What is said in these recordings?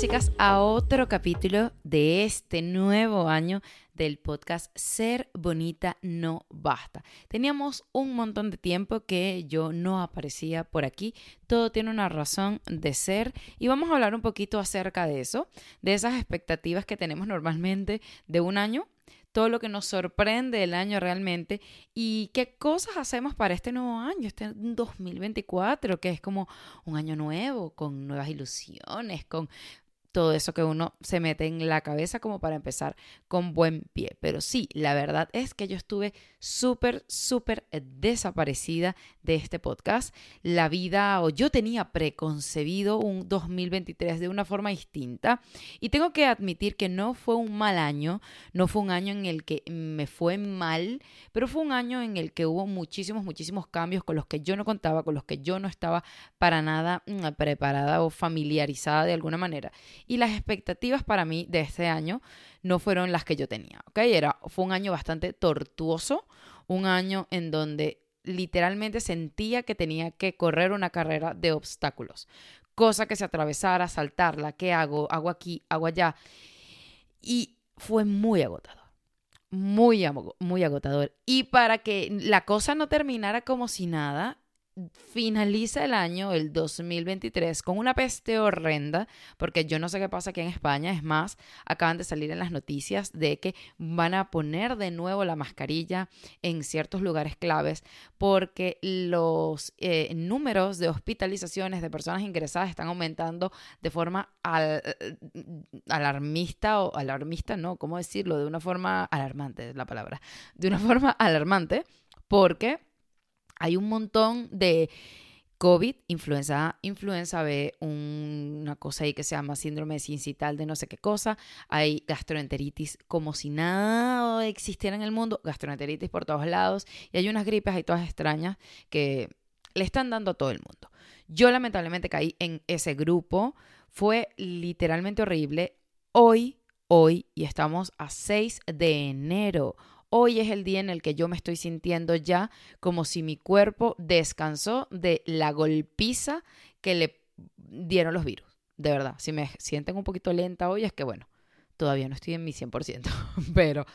chicas a otro capítulo de este nuevo año del podcast Ser Bonita No Basta. Teníamos un montón de tiempo que yo no aparecía por aquí. Todo tiene una razón de ser y vamos a hablar un poquito acerca de eso, de esas expectativas que tenemos normalmente de un año todo lo que nos sorprende el año realmente y qué cosas hacemos para este nuevo año, este 2024, que es como un año nuevo, con nuevas ilusiones, con todo eso que uno se mete en la cabeza como para empezar con buen pie. Pero sí, la verdad es que yo estuve súper, súper desaparecida de este podcast. La vida, o yo tenía preconcebido un 2023 de una forma distinta. Y tengo que admitir que no fue un mal año, no fue un año en el que me fue mal, pero fue un año en el que hubo muchísimos, muchísimos cambios con los que yo no contaba, con los que yo no estaba para nada mm, preparada o familiarizada de alguna manera y las expectativas para mí de este año no fueron las que yo tenía, ¿ok? Era, fue un año bastante tortuoso, un año en donde literalmente sentía que tenía que correr una carrera de obstáculos, cosa que se atravesara, saltarla, ¿qué hago? Hago aquí, hago allá. Y fue muy agotador, muy, muy agotador. Y para que la cosa no terminara como si nada, finaliza el año, el 2023, con una peste horrenda, porque yo no sé qué pasa aquí en España, es más, acaban de salir en las noticias de que van a poner de nuevo la mascarilla en ciertos lugares claves, porque los eh, números de hospitalizaciones de personas ingresadas están aumentando de forma alarmista o alarmista, no, ¿cómo decirlo? De una forma alarmante, es la palabra, de una forma alarmante, porque hay un montón de COVID, influenza influenza B, una cosa ahí que se llama síndrome sincital de no sé qué cosa, hay gastroenteritis como si nada existiera en el mundo, gastroenteritis por todos lados, y hay unas gripes ahí todas extrañas que le están dando a todo el mundo. Yo lamentablemente caí en ese grupo, fue literalmente horrible. Hoy, hoy, y estamos a 6 de enero, Hoy es el día en el que yo me estoy sintiendo ya como si mi cuerpo descansó de la golpiza que le dieron los virus. De verdad, si me sienten un poquito lenta hoy es que bueno, todavía no estoy en mi 100%, pero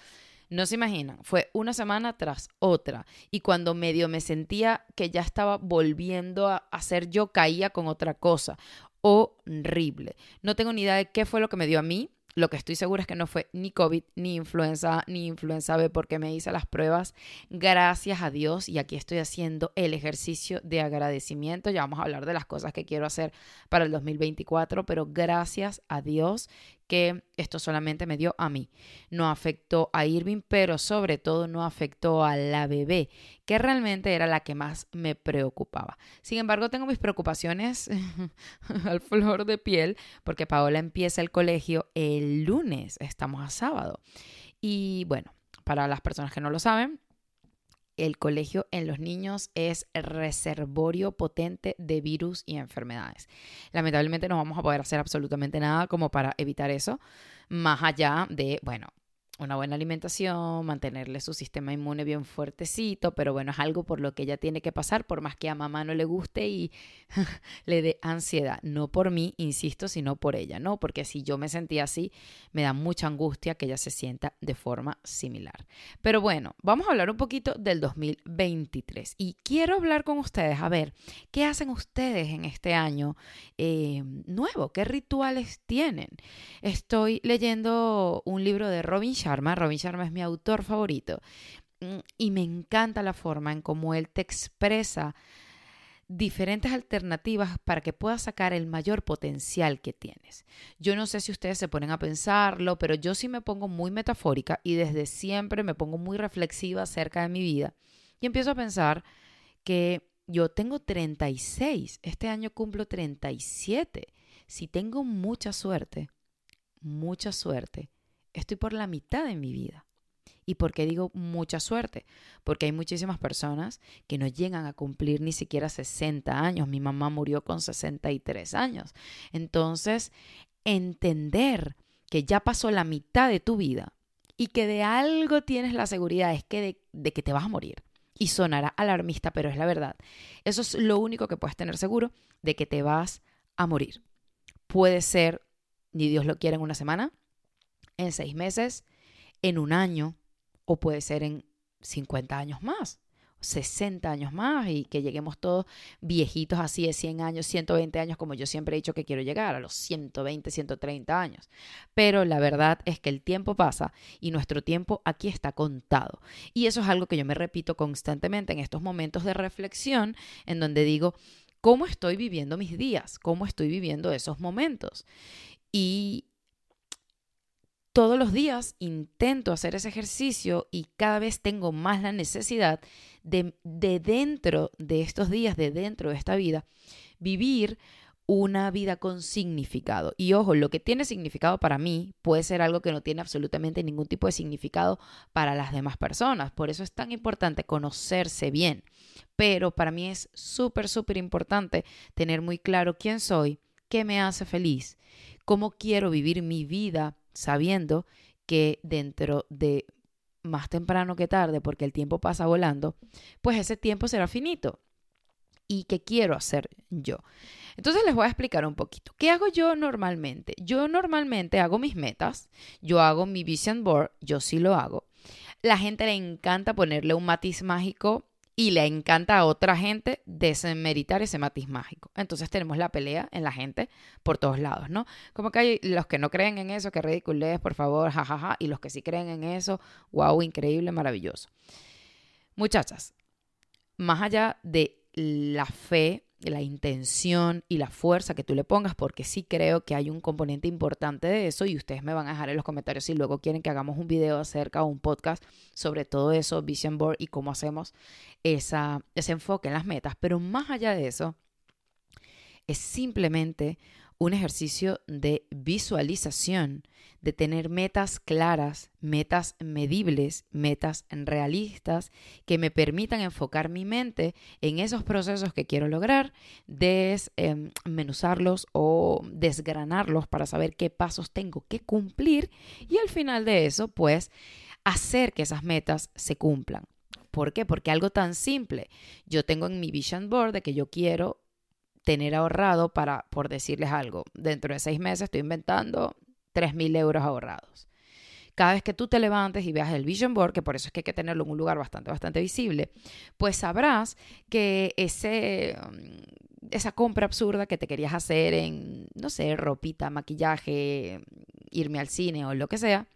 no se imaginan, fue una semana tras otra y cuando medio me sentía que ya estaba volviendo a hacer yo caía con otra cosa. Horrible. No tengo ni idea de qué fue lo que me dio a mí, lo que estoy segura es que no fue ni COVID, ni influenza, ni influenza B, porque me hice las pruebas. Gracias a Dios. Y aquí estoy haciendo el ejercicio de agradecimiento. Ya vamos a hablar de las cosas que quiero hacer para el 2024, pero gracias a Dios que esto solamente me dio a mí. No afectó a Irving, pero sobre todo no afectó a la bebé, que realmente era la que más me preocupaba. Sin embargo, tengo mis preocupaciones al flor de piel, porque Paola empieza el colegio el lunes, estamos a sábado. Y bueno, para las personas que no lo saben, el colegio en los niños es reservorio potente de virus y enfermedades. Lamentablemente no vamos a poder hacer absolutamente nada como para evitar eso, más allá de, bueno, una buena alimentación, mantenerle su sistema inmune bien fuertecito, pero bueno, es algo por lo que ella tiene que pasar, por más que a mamá no le guste y le dé ansiedad. No por mí, insisto, sino por ella, ¿no? Porque si yo me sentía así, me da mucha angustia que ella se sienta de forma similar. Pero bueno, vamos a hablar un poquito del 2023 y quiero hablar con ustedes, a ver, ¿qué hacen ustedes en este año eh, nuevo? ¿Qué rituales tienen? Estoy leyendo un libro de Robin Robin Sharma es mi autor favorito. Mm, y me encanta la forma en cómo él te expresa diferentes alternativas para que puedas sacar el mayor potencial que tienes. Yo no sé si ustedes se ponen a pensarlo, pero yo sí me pongo muy metafórica y desde siempre me pongo muy reflexiva acerca de mi vida y empiezo a pensar que yo tengo 36, este año cumplo 37. Si tengo mucha suerte, mucha suerte, estoy por la mitad de mi vida. ¿Y por qué digo mucha suerte? Porque hay muchísimas personas que no llegan a cumplir ni siquiera 60 años. Mi mamá murió con 63 años. Entonces, entender que ya pasó la mitad de tu vida y que de algo tienes la seguridad es que de, de que te vas a morir. Y sonará alarmista, pero es la verdad. Eso es lo único que puedes tener seguro de que te vas a morir. Puede ser ni Dios lo quiere en una semana, en seis meses, en un año o puede ser en 50 años más. 60 años más y que lleguemos todos viejitos así de 100 años, 120 años, como yo siempre he dicho que quiero llegar, a los 120, 130 años. Pero la verdad es que el tiempo pasa y nuestro tiempo aquí está contado. Y eso es algo que yo me repito constantemente en estos momentos de reflexión en donde digo, ¿cómo estoy viviendo mis días? ¿Cómo estoy viviendo esos momentos? Y todos los días intento hacer ese ejercicio y cada vez tengo más la necesidad de, de, dentro de estos días, de dentro de esta vida, vivir una vida con significado. Y ojo, lo que tiene significado para mí puede ser algo que no tiene absolutamente ningún tipo de significado para las demás personas. Por eso es tan importante conocerse bien. Pero para mí es súper, súper importante tener muy claro quién soy, qué me hace feliz, cómo quiero vivir mi vida sabiendo que dentro de más temprano que tarde, porque el tiempo pasa volando, pues ese tiempo será finito. ¿Y qué quiero hacer yo? Entonces les voy a explicar un poquito. ¿Qué hago yo normalmente? Yo normalmente hago mis metas, yo hago mi vision board, yo sí lo hago. La gente le encanta ponerle un matiz mágico y le encanta a otra gente desmeritar ese matiz mágico. Entonces tenemos la pelea en la gente por todos lados, ¿no? Como que hay los que no creen en eso, que ridiculez, por favor, jajaja, y los que sí creen en eso, wow, increíble, maravilloso. Muchachas, más allá de la fe la intención y la fuerza que tú le pongas, porque sí creo que hay un componente importante de eso y ustedes me van a dejar en los comentarios si luego quieren que hagamos un video acerca o un podcast sobre todo eso, Vision Board y cómo hacemos esa, ese enfoque en las metas. Pero más allá de eso, es simplemente un ejercicio de visualización, de tener metas claras, metas medibles, metas realistas que me permitan enfocar mi mente en esos procesos que quiero lograr, desmenuzarlos o desgranarlos para saber qué pasos tengo que cumplir y al final de eso, pues, hacer que esas metas se cumplan. ¿Por qué? Porque algo tan simple. Yo tengo en mi vision board de que yo quiero tener ahorrado para, por decirles algo, dentro de seis meses estoy inventando 3.000 euros ahorrados. Cada vez que tú te levantes y veas el vision board, que por eso es que hay que tenerlo en un lugar bastante, bastante visible, pues sabrás que ese, mm, esa compra absurda que te querías hacer en, no sé, ropita, maquillaje, irme al cine o lo que sea,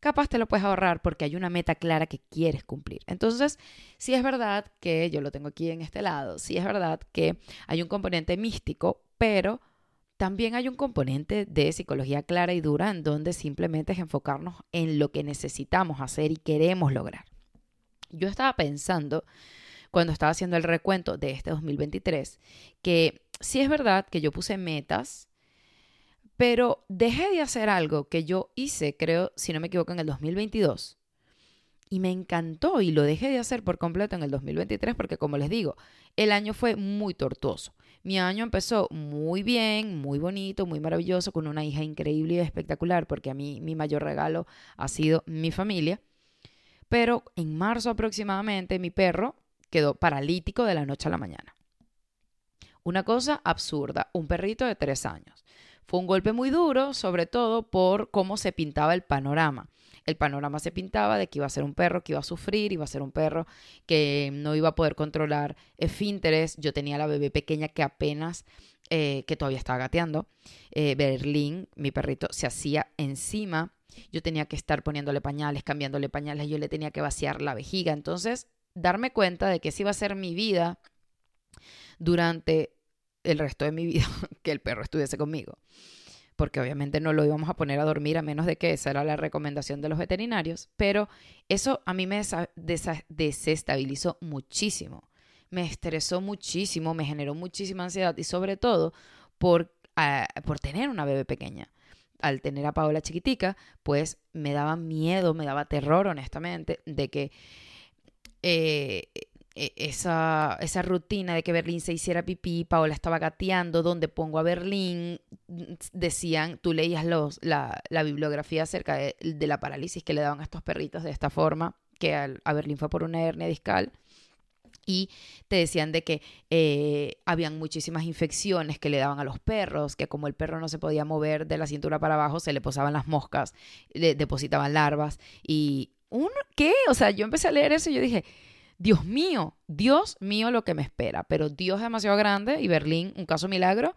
capaz te lo puedes ahorrar porque hay una meta clara que quieres cumplir. Entonces, sí es verdad que yo lo tengo aquí en este lado, sí es verdad que hay un componente místico, pero también hay un componente de psicología clara y dura en donde simplemente es enfocarnos en lo que necesitamos hacer y queremos lograr. Yo estaba pensando cuando estaba haciendo el recuento de este 2023 que sí es verdad que yo puse metas pero dejé de hacer algo que yo hice, creo, si no me equivoco, en el 2022. Y me encantó y lo dejé de hacer por completo en el 2023 porque, como les digo, el año fue muy tortuoso. Mi año empezó muy bien, muy bonito, muy maravilloso, con una hija increíble y espectacular, porque a mí mi mayor regalo ha sido mi familia. Pero en marzo aproximadamente mi perro quedó paralítico de la noche a la mañana. Una cosa absurda, un perrito de tres años. Fue un golpe muy duro, sobre todo por cómo se pintaba el panorama. El panorama se pintaba de que iba a ser un perro que iba a sufrir, iba a ser un perro que no iba a poder controlar esfínteres. Yo tenía la bebé pequeña que apenas, eh, que todavía estaba gateando. Eh, Berlín, mi perrito, se hacía encima. Yo tenía que estar poniéndole pañales, cambiándole pañales, yo le tenía que vaciar la vejiga. Entonces, darme cuenta de que esa iba a ser mi vida durante el resto de mi vida que el perro estuviese conmigo. Porque obviamente no lo íbamos a poner a dormir a menos de que esa era la recomendación de los veterinarios. Pero eso a mí me desestabilizó muchísimo. Me estresó muchísimo, me generó muchísima ansiedad y sobre todo por, ah, por tener una bebé pequeña al tener a Paola chiquitica, pues me daba miedo, me daba terror, honestamente, de que eh, esa, esa rutina de que Berlín se hiciera pipí, Paola estaba gateando, donde pongo a Berlín, decían, tú leías los, la, la bibliografía acerca de, la parálisis que le daban a estos perritos de esta forma, que a Berlín fue por una hernia discal, y te decían de que eh, habían muchísimas infecciones que le daban a los perros, que como el perro no se podía mover de la cintura para abajo, se le posaban las moscas, le depositaban larvas y ¿un qué? O sea, yo empecé a leer eso y yo dije, Dios mío, Dios mío lo que me espera, pero Dios es demasiado grande y Berlín, un caso milagro,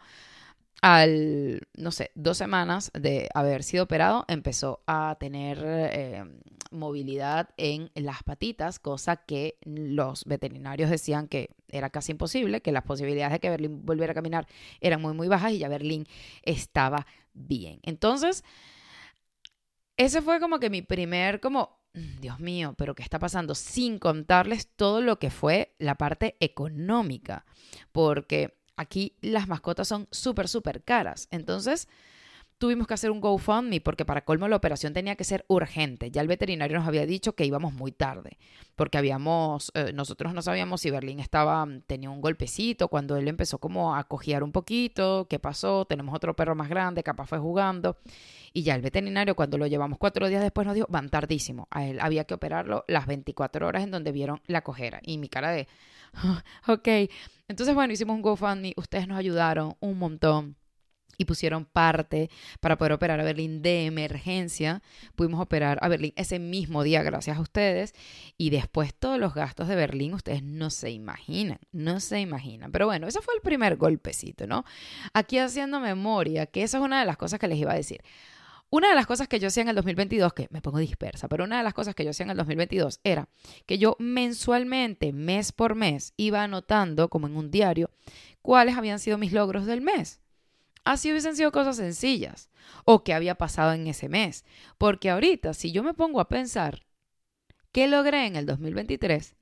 al, no sé, dos semanas de haber sido operado, empezó a tener eh, movilidad en las patitas, cosa que los veterinarios decían que era casi imposible, que las posibilidades de que Berlín volviera a caminar eran muy, muy bajas y ya Berlín estaba bien. Entonces, ese fue como que mi primer, como, Dios mío, pero ¿qué está pasando? Sin contarles todo lo que fue la parte económica, porque aquí las mascotas son súper, súper caras. Entonces, tuvimos que hacer un GoFundMe porque para colmo la operación tenía que ser urgente. Ya el veterinario nos había dicho que íbamos muy tarde, porque habíamos, eh, nosotros no sabíamos si Berlín estaba, tenía un golpecito, cuando él empezó como a cojear un poquito, qué pasó, tenemos otro perro más grande, capaz fue jugando. Y ya el veterinario, cuando lo llevamos cuatro días después, nos dijo, van tardísimo. A él había que operarlo las 24 horas en donde vieron la cojera. Y mi cara de, ok. Entonces, bueno, hicimos un GoFundMe, ustedes nos ayudaron un montón y pusieron parte para poder operar a Berlín de emergencia. Pudimos operar a Berlín ese mismo día gracias a ustedes y después todos los gastos de Berlín ustedes no se imaginan, no se imaginan. Pero bueno, ese fue el primer golpecito, ¿no? Aquí haciendo memoria, que esa es una de las cosas que les iba a decir. Una de las cosas que yo hacía en el 2022, que me pongo dispersa, pero una de las cosas que yo hacía en el 2022 era que yo mensualmente, mes por mes, iba anotando, como en un diario, cuáles habían sido mis logros del mes. Así hubiesen sido cosas sencillas o qué había pasado en ese mes. Porque ahorita, si yo me pongo a pensar qué logré en el 2023,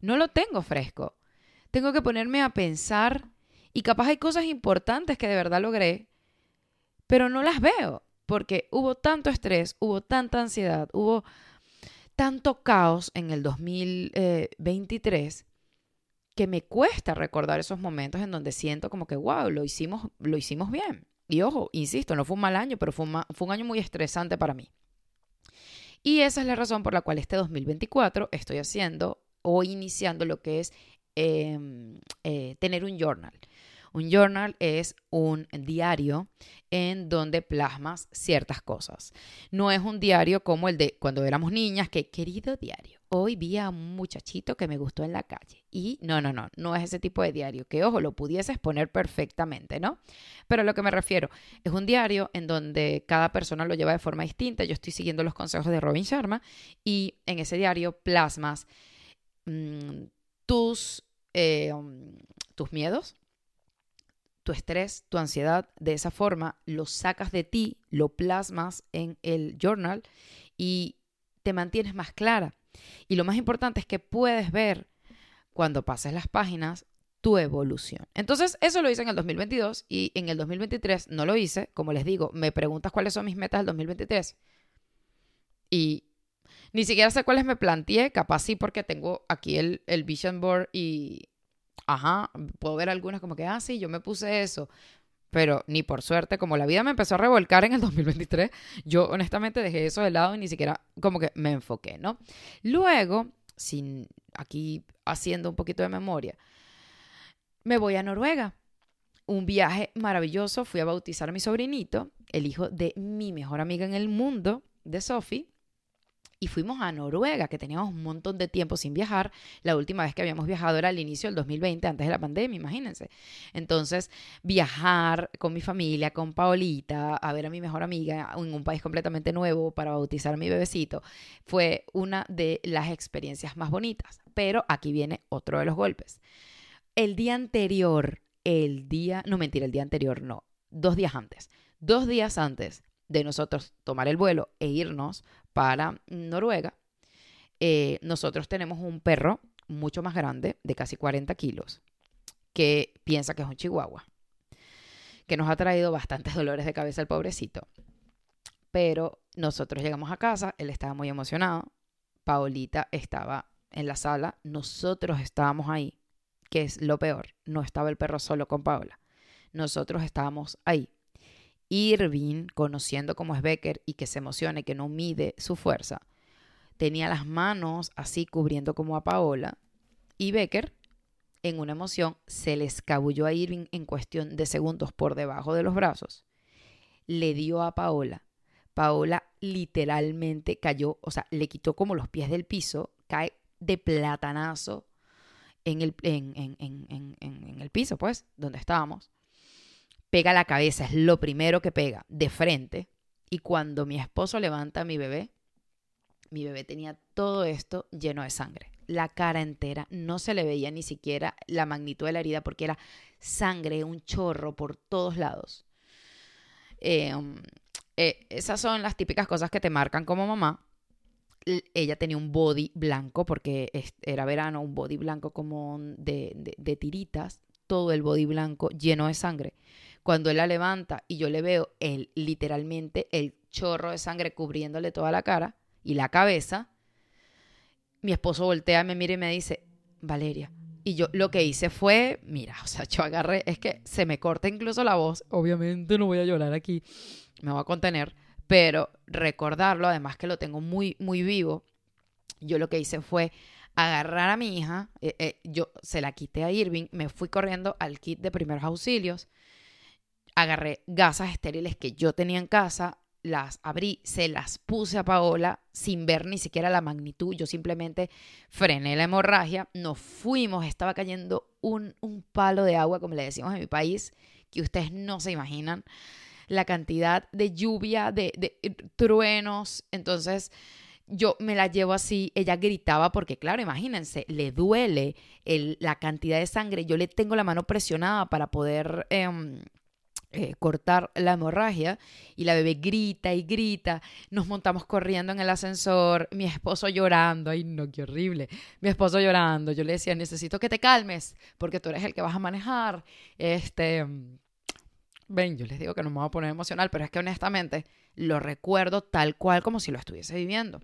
no lo tengo fresco. Tengo que ponerme a pensar y capaz hay cosas importantes que de verdad logré, pero no las veo porque hubo tanto estrés, hubo tanta ansiedad, hubo tanto caos en el 2023 que me cuesta recordar esos momentos en donde siento como que, wow, lo hicimos, lo hicimos bien. Y ojo, insisto, no fue un mal año, pero fue un, fue un año muy estresante para mí. Y esa es la razón por la cual este 2024 estoy haciendo o iniciando lo que es em, eh, tener un journal. Un journal es un diario en donde plasmas ciertas cosas. No es un diario como el de cuando éramos niñas, que querido diario, hoy vi a un muchachito que me gustó en la calle. Y no, no, no, no es ese tipo de diario, que ojo, lo pudieses poner perfectamente, ¿no? Pero a lo que me refiero es un diario en donde cada persona lo lleva de forma distinta. Yo estoy siguiendo los consejos de Robin Sharma y en ese diario plasmas mm, tus, eh, um, tus miedos, tu estrés, tu ansiedad, de esa forma lo sacas de ti, lo plasmas en el journal y te mantienes más clara. Y lo más importante es que puedes ver cuando pases las páginas tu evolución. Entonces, eso lo hice en el 2022 y en el 2023 no lo hice. Como les digo, me preguntas cuáles son mis metas del 2023 y ni siquiera sé cuáles me planteé, capaz sí porque tengo aquí el, el vision board y ajá, puedo ver algunas como que, ah, sí, yo me puse eso. Pero ni por suerte, como la vida me empezó a revolcar en el 2023, yo honestamente dejé eso de lado y ni siquiera como que me enfoqué, ¿no? Luego, sin aquí haciendo un poquito de memoria, me voy a Noruega. Un viaje maravilloso. Fui a bautizar a mi sobrinito, el hijo de mi mejor amiga en el mundo, de Sophie y fuimos a Noruega, que teníamos un montón de tiempo sin viajar. La última vez que habíamos viajado era al inicio del 2020, antes de la pandemia, imagínense. Entonces, viajar con mi familia, con Paolita, a ver a mi mejor amiga en un país completamente nuevo para bautizar a mi bebecito, fue una de las experiencias más bonitas. Pero aquí viene otro de los golpes. El día anterior, el día, no mentira, el día anterior no, dos días antes. Dos días antes de nosotros tomar el vuelo e irnos para Noruega, eh, nosotros tenemos un perro mucho más grande, de casi 40 kilos, que piensa que es un chihuahua, que nos ha traído bastantes dolores de cabeza el pobrecito. Pero nosotros llegamos a casa, él estaba muy emocionado, Paolita estaba en la sala, nosotros estábamos ahí, que es lo peor, no estaba el perro solo con Paola, nosotros estábamos ahí. Irving, conociendo cómo es Becker y que se emociona y que no mide su fuerza, tenía las manos así cubriendo como a Paola Y Becker, en una emoción, se le escabulló a Irving en cuestión de segundos por debajo de los brazos. Le dio a Paola. Paola literalmente cayó, o sea, le quitó como los pies del piso, cae de platanazo en el, en, en el piso, pues, donde estábamos. Pega la cabeza, es lo primero que pega, de frente. Y cuando mi esposo levanta a mi bebé, mi bebé tenía todo esto lleno de sangre. La cara entera, no se le veía ni siquiera la magnitud de la herida porque era sangre, un chorro por todos lados. Em, eh, esas son las típicas cosas que te marcan como mamá. Ella tenía un body blanco porque era verano, un body blanco como de, de tiritas, todo el body blanco lleno de sangre. Cuando él la levanta y yo le veo el, literalmente el chorro de sangre cubriéndole toda la cara y la cabeza, mi esposo voltea, me mira y me dice, Valeria. Y yo lo que hice fue, mira, o sea, yo agarré, es que se me corta incluso la voz. Obviamente no voy a llorar aquí, me voy a contener, pero recordarlo, además que lo tengo muy, muy vivo, yo lo que hice fue agarrar a mi hija, eh, eh, yo se la quité a Irving, me fui corriendo al kit de primeros auxilios, agarré gasas estériles que yo tenía en casa, las abrí, se las puse a Paola sin ver ni siquiera la magnitud. Yo simplemente frené la hemorragia, nos fuimos, estaba cayendo un, un palo de agua, como le decimos en mi país, que ustedes no se imaginan la cantidad de lluvia, de, truenos. Entonces yo me la llevo así, ella gritaba porque claro, imagínense, le duele el, la cantidad de sangre, yo le tengo la mano presionada para poder... Em, eh, cortar la hemorragia y la bebé grita y grita. Nos montamos corriendo en el ascensor, mi esposo llorando, ay no, qué horrible, mi esposo llorando. Yo le decía, necesito que te calmes porque tú eres el que vas a manejar. Este, ven, yo les digo que no me voy a poner emocional, pero es que honestamente lo recuerdo tal cual como si lo estuviese viviendo.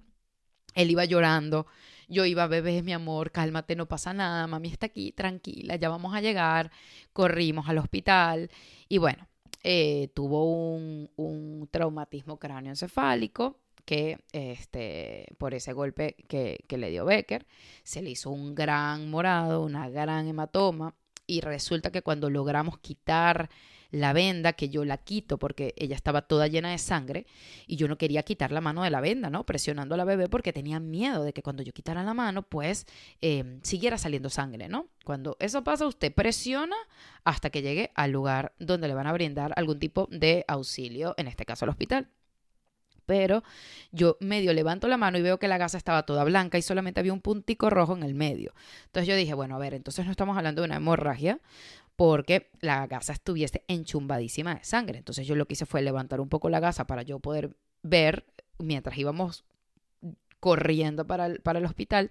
Él iba llorando, yo iba, bebé, mi amor, cálmate, no pasa nada, mami está aquí, tranquila, ya vamos a llegar. Corrimos al hospital y bueno, eh, tuvo un, traumatismo cráneoencefálico que este, por ese golpe que, que, le dio Becker, se le hizo un gran morado, una gran hematoma, y resulta que cuando logramos quitar la venda, que yo la quito porque ella estaba toda llena de sangre y yo no quería quitar la mano de la venda, ¿no? Presionando a la bebé porque tenía miedo de que cuando yo quitara la mano, pues em, siguiera saliendo sangre, ¿no? Cuando eso pasa, usted presiona hasta que llegue al lugar donde le van a brindar algún tipo de auxilio, en este caso al hospital pero yo medio levanto la mano y veo que la gasa estaba toda blanca y solamente había un puntico rojo en el medio. Entonces yo dije, bueno, a ver, entonces no estamos hablando de una hemorragia, porque la gasa estuviese enchumbadísima de sangre. Entonces yo lo que hice fue levantar un poco la gasa para yo poder ver mientras íbamos corriendo para el, para el hospital.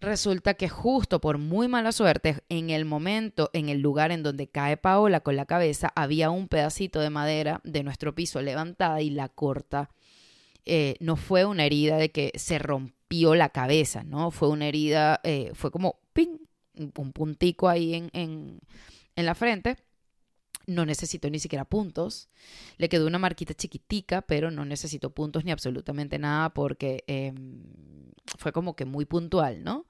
Resulta que justo por muy mala suerte, en el momento, en el lugar en donde cae Paola con la cabeza, había un pedacito de madera de nuestro piso levantada y la corta. Eh, no fue una herida de que se rompió la cabeza, ¿no? Fue una herida, eh, fue como ¡ping! Un puntico ahí en, en, en la frente. No necesito ni siquiera puntos. Le quedó una marquita chiquitica, pero no necesito puntos ni absolutamente nada porque em, fue como que muy puntual, ¿no?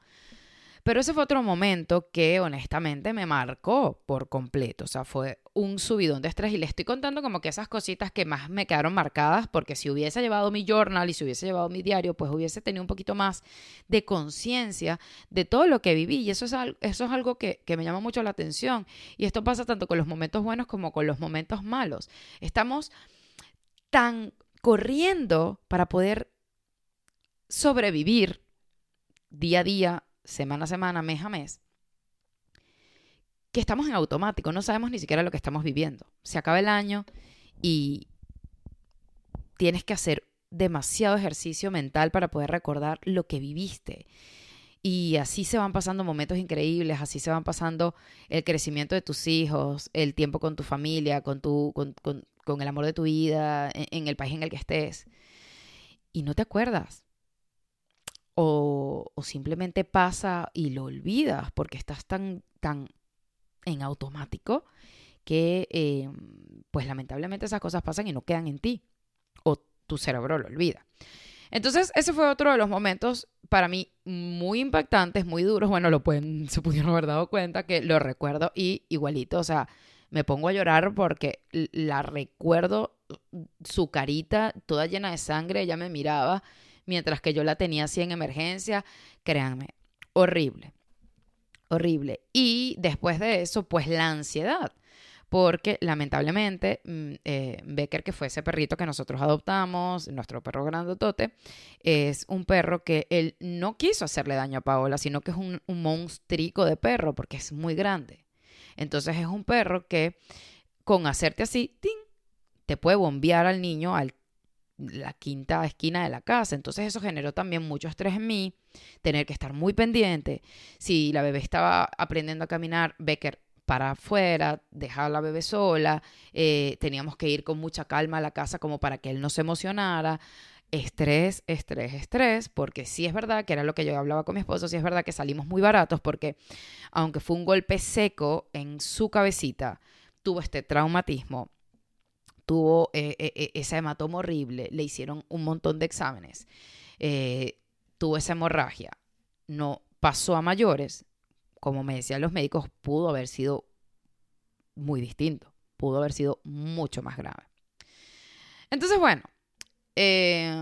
Pero ese fue otro momento que honestamente me marcó por completo. O sea, fue un subidón de estrés y le estoy contando como que esas cositas que más me quedaron marcadas porque si hubiese llevado mi journal y si hubiese llevado mi diario, pues hubiese tenido un poquito más de conciencia de todo lo que viví y eso es, algo, eso es algo que, que me llama mucho la atención y esto pasa tanto con los momentos buenos como con los momentos malos. Estamos tan corriendo para poder sobrevivir día a día semana a semana, mes a mes, que estamos en automático, no sabemos ni siquiera lo que estamos viviendo. Se acaba el año y tienes que hacer demasiado ejercicio mental para poder recordar lo que viviste. Y así se van pasando momentos increíbles, así se van pasando el crecimiento de tus hijos, el tiempo con tu familia, con, tu, con, con el amor de tu vida, en, en el país en el que estés. Y no te acuerdas o, simplemente pasa y lo olvidas porque estás tan, tan en automático que eh, pues lamentablemente esas cosas pasan y no quedan en ti o tu cerebro lo olvida. Entonces, ese fue otro de los momentos para mí muy impactantes, muy duros. Bueno, lo pueden, se pudieron haber dado cuenta que lo recuerdo y igualito, o sea, me pongo a llorar porque la recuerdo, su carita toda llena de sangre, ella me miraba mientras que yo la tenía así en emergencia. Créanme, horrible, horrible. Y después de eso, pues la ansiedad porque lamentablemente mm, eh, Becker, que fue ese perrito que nosotros adoptamos, nuestro perro grandotote, es un perro que él no quiso hacerle daño a Paola, sino que es un, un monstrico de perro, porque es muy grande. Entonces es un perro que con hacerte así, ¡ting! te puede bombear al niño a la quinta esquina de la casa. Entonces eso generó también mucho estrés en mí, tener que estar muy pendiente. Si la bebé estaba aprendiendo a caminar, Becker para afuera, dejar a la bebé sola, eh, teníamos que ir con mucha calma a la casa como para que él no se emocionara. Estrés, estrés, estrés, porque sí es verdad que era lo que yo hablaba con mi esposo, sí es verdad que salimos muy baratos porque aunque fue un golpe seco en su cabecita, tuvo este traumatismo, tuvo eh, eh, ese hematoma horrible, le hicieron un montón de exámenes, tuvo esa hemorragia, no pasó a mayores, como me decían los médicos, pudo haber sido muy distinto, pudo haber sido mucho más grave. Entonces, bueno, eh,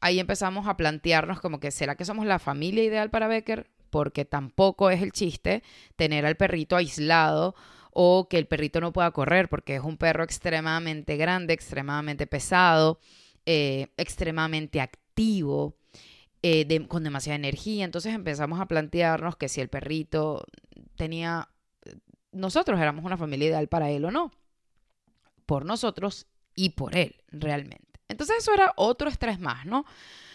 ahí empezamos a plantearnos como que, ¿será que somos la familia ideal para Becker? Porque tampoco es el chiste tener al perrito aislado o que el perrito no pueda correr, porque es un perro extremadamente grande, extremadamente pesado, eh, extremadamente activo. Eh, con demasiada energía. Entonces empezamos a plantearnos que si el perrito tenía, nosotros éramos una familia ideal para él o no. Por nosotros y por él, realmente. Entonces eso era otro estrés más, ¿no?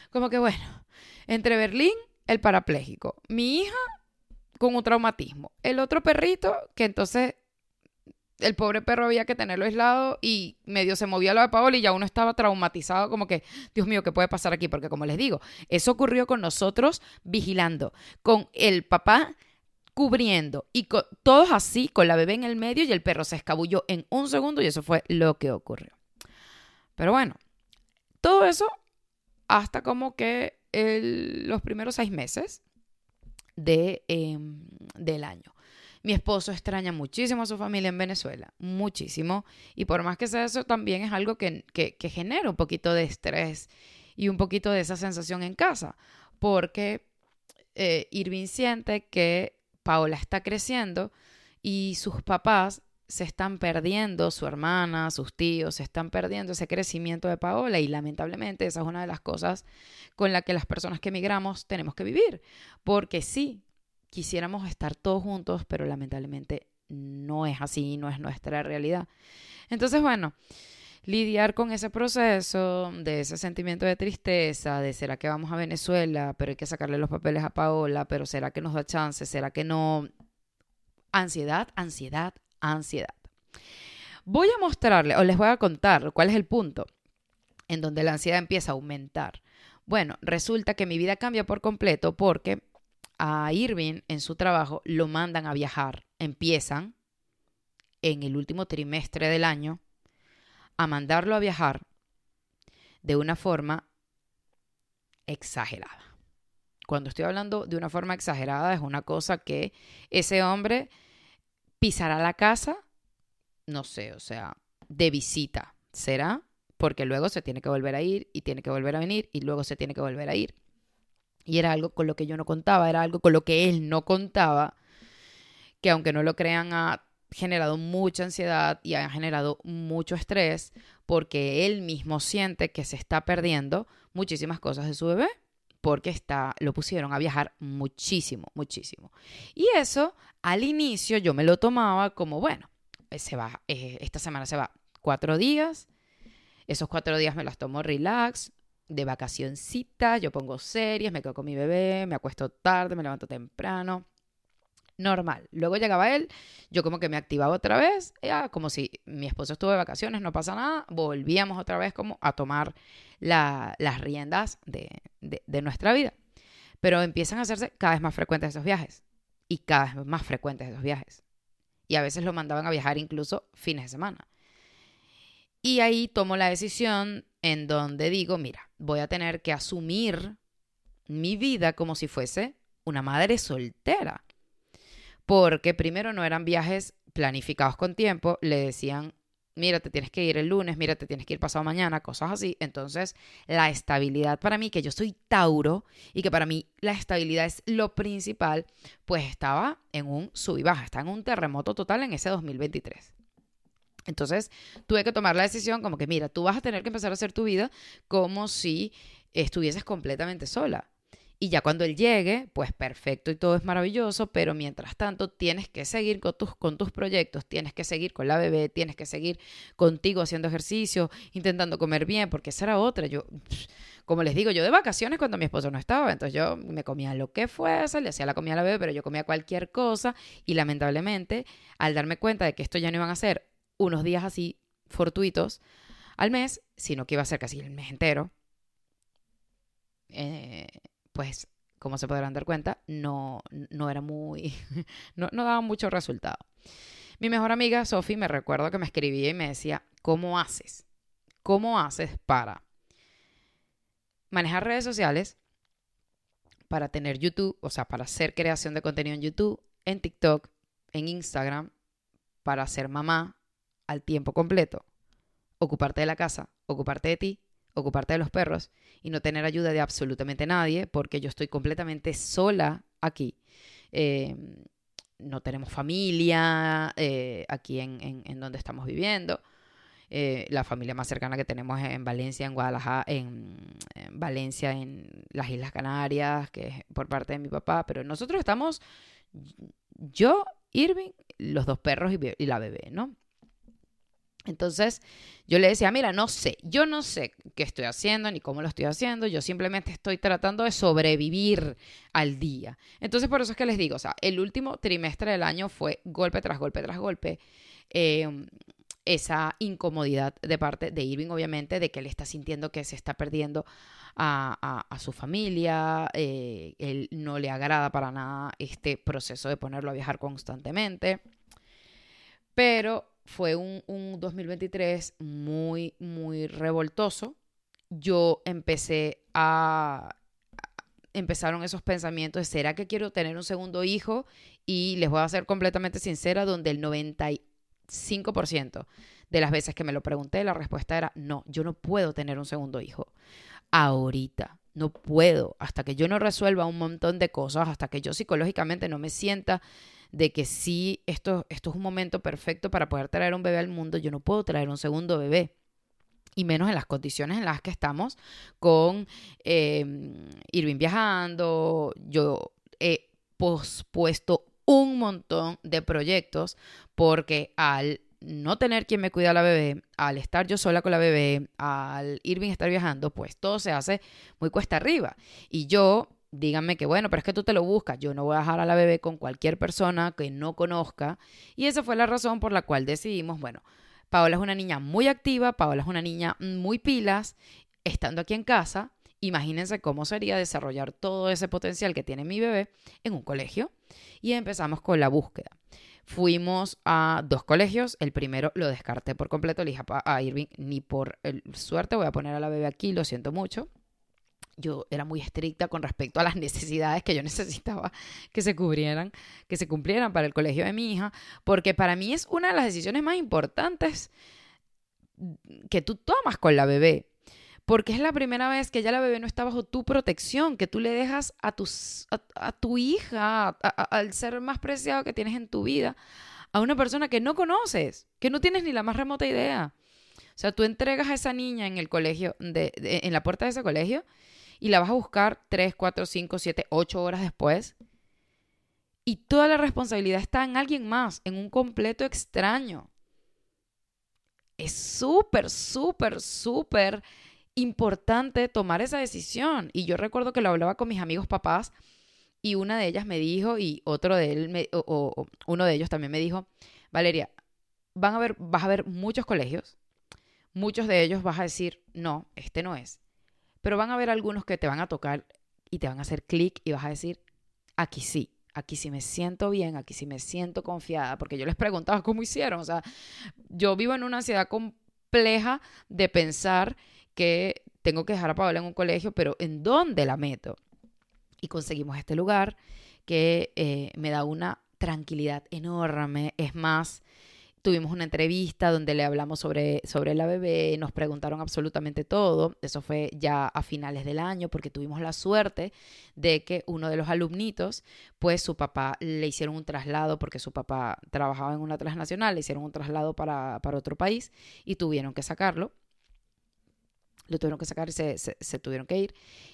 Como que bueno, entre Berlín, el parapléjico, mi hija con un traumatismo, el otro perrito que entonces el pobre perro había que tenerlo aislado y medio se movía lo de Paola y ya uno estaba traumatizado como que, Dios mío, ¿qué puede pasar aquí? Porque como les digo, eso ocurrió con nosotros vigilando, con el papá cubriendo y todos así, con la bebé en el medio y el perro se escabulló en un segundo y eso fue lo que ocurrió. Pero bueno, todo eso hasta como que los primeros seis meses de, em, del año. Mi esposo extraña muchísimo a su familia en Venezuela, muchísimo. Y por más que sea eso, también es algo que, genera un poquito de estrés y un poquito de esa sensación en casa. Porque eh, siente que Paola está creciendo y sus papás se están perdiendo, su hermana, sus tíos, se están perdiendo ese crecimiento de Paola y lamentablemente esa es una de las cosas con la que las personas que emigramos tenemos que vivir. Porque sí, quisiéramos estar todos juntos, pero lamentablemente no es así, no es nuestra realidad. Entonces, bueno, lidiar con ese proceso, de ese sentimiento de tristeza, de será que vamos a Venezuela, pero hay que sacarle los papeles a Paola, pero será que nos da chance, será que no. Ansiedad, ansiedad, ansiedad. Voy a mostrarle, o les voy a contar cuál es el punto en donde la ansiedad empieza a aumentar. Bueno, resulta que mi vida cambia por completo porque a Irving en su trabajo lo mandan a viajar. Empiezan en el último trimestre del año a mandarlo a viajar de una forma exagerada. Cuando estoy hablando de una forma exagerada es una cosa que ese hombre pisará la casa, no sé, o sea, de visita. ¿Será? Porque luego se tiene que volver a ir y tiene que volver a venir y luego se tiene que volver a ir. Y era algo con lo que yo no contaba, era algo con lo que él no contaba, que aunque no lo crean ha generado mucha ansiedad y ha generado mucho estrés porque él mismo siente que se está perdiendo muchísimas cosas de su bebé porque está, lo pusieron a viajar muchísimo, muchísimo. Y eso al inicio yo me lo tomaba como, bueno, se va, eh, esta semana se va cuatro días, esos cuatro días me las tomo relax, de vacacioncita, yo pongo series, me quedo con mi bebé, me acuesto tarde, me levanto temprano. Normal. Luego llegaba él, yo como que me activaba otra vez, ya, como si mi esposo estuvo de vacaciones, no pasa nada, volvíamos otra vez como a tomar las riendas de, de nuestra vida. Pero empiezan a hacerse cada vez más frecuentes esos viajes y cada vez más frecuentes esos viajes. Y a veces lo mandaban a viajar incluso fines de semana. Y ahí tomo la decisión en donde digo, mira, voy a tener que asumir mi vida como si fuese una madre soltera. Porque primero no eran viajes planificados con tiempo, le decían, mira, te tienes que ir el lunes, mira, te tienes que ir pasado mañana, cosas así. Entonces, la estabilidad para mí, que yo soy Tauro y que para mí la estabilidad es lo principal, pues estaba en un sub y baja, está en un terremoto total en ese 2023. Entonces, tuve que tomar la decisión como que, mira, tú vas a tener que empezar a hacer tu vida como si estuvieses completamente sola. Y ya cuando él llegue, pues perfecto y todo es maravilloso, pero mientras tanto tienes que seguir con tus, con tus proyectos, tienes que seguir con la bebé, tienes que seguir contigo haciendo ejercicio, intentando comer bien, porque esa era otra. Yo, como les digo, yo de vacaciones cuando mi esposo no estaba, entonces yo me comía lo que fuese, le hacía la comida a la bebé, pero yo comía cualquier cosa y lamentablemente al darme cuenta de que esto ya no iban a ser unos días así fortuitos al mes, sino que iba a ser casi el mes entero, eh, pues como se podrán dar cuenta, no, no era muy, no, no daba mucho resultado. Mi mejor amiga Sophie me recuerdo que me escribía y me decía, ¿cómo haces? ¿Cómo haces para manejar redes sociales, para tener YouTube, o sea, para hacer creación de contenido en YouTube, en TikTok, en Instagram, para ser mamá al tiempo completo, ocuparte de la casa, ocuparte de ti ocuparte de los perros y no tener ayuda de absolutamente nadie, porque yo estoy completamente sola aquí. Eh, no tenemos familia eh, aquí en, donde estamos viviendo. Eh, la familia más cercana que tenemos es en Valencia, en Guadalajara, en, Valencia, en las Islas Canarias, que es por parte de mi papá, pero nosotros estamos, yo, Irving, los dos perros y, y la bebé, ¿no? Entonces yo le decía, mira, no sé, yo no sé qué estoy haciendo ni cómo lo estoy haciendo, yo simplemente estoy tratando de sobrevivir al día. Entonces por eso es que les digo, o sea, el último trimestre del año fue golpe tras golpe tras golpe. Em, esa incomodidad de parte de Irving, obviamente, de que él está sintiendo que se está perdiendo a, su familia, eh, él no le agrada para nada este proceso de ponerlo a viajar constantemente. Pero fue un, 2023 muy, muy revoltoso. Yo empecé a, empezaron esos pensamientos de, ¿será que quiero tener un segundo hijo? Y les voy a ser completamente sincera, donde el 95% de las veces que me lo pregunté, la respuesta era, no, yo no puedo tener un segundo hijo. Ahorita, no puedo, hasta que yo no resuelva un montón de cosas, hasta que yo psicológicamente no me sienta de que sí, esto, esto es un momento perfecto para poder traer un bebé al mundo, yo no puedo traer un segundo bebé y menos en las condiciones en las que estamos con eh, Irving viajando. Yo he pospuesto un montón de proyectos porque al no tener quien me cuida a la bebé, al estar yo sola con la bebé, al Irving estar viajando, pues todo se hace muy cuesta arriba. Y yo díganme que bueno, pero es que tú te lo buscas. Yo no voy a dejar a la bebé con cualquier persona que no conozca. Y esa fue la razón por la cual decidimos, bueno, Paola es una niña muy activa, Paola es una niña muy pilas, estando aquí en casa. Imagínense cómo sería desarrollar todo ese potencial que tiene mi bebé en un colegio. Y empezamos con la búsqueda. Fuimos a dos colegios. El primero lo descarté por completo. Le dije a Irving, ni por suerte voy a poner a la bebé aquí, lo siento mucho yo era muy estricta con respecto a las necesidades que yo necesitaba que se cubrieran, que se cumplieran para el colegio de mi hija, porque para mí es una de las decisiones más importantes que tú tomas con la bebé. Porque es la primera vez que ya la bebé no está bajo tu protección, que tú le dejas a, tus, a, tu hija, al ser más preciado que tienes en tu vida, a una persona que no conoces, que no tienes ni la más remota idea. O sea, tú entregas a esa niña en el colegio, de, en la puerta de ese colegio, y la vas a buscar 3, 4, 5, 7, 8 horas después. Y toda la responsabilidad está en alguien más, en un completo extraño. Es súper, súper, súper importante tomar esa decisión. Y yo recuerdo que lo hablaba con mis amigos papás y una de ellas me dijo, y otro de uno de ellos también me dijo, Valeria, van a ver, vas a ver muchos colegios, muchos de ellos vas a decir, no, este no es. Pero van a haber algunos que te van a tocar y te van a hacer clic y vas a decir, aquí sí, aquí sí me siento bien, aquí sí me siento confiada, porque yo les preguntaba cómo hicieron, o sea, yo vivo en una ansiedad compleja de pensar que tengo que dejar a Paola en un colegio, pero ¿en dónde la meto? Y conseguimos este lugar que eh, me da una tranquilidad enorme. Es más, tuvimos una entrevista donde le hablamos sobre, sobre la bebé, nos preguntaron absolutamente todo. Eso fue ya a finales del año porque tuvimos la suerte de que uno de los alumnitos, pues su papá le hicieron un traslado porque su papá trabajaba en una transnacional, le hicieron un traslado para, para otro país y tuvieron que sacarlo lo tuvieron que sacar y se, se, tuvieron que ir.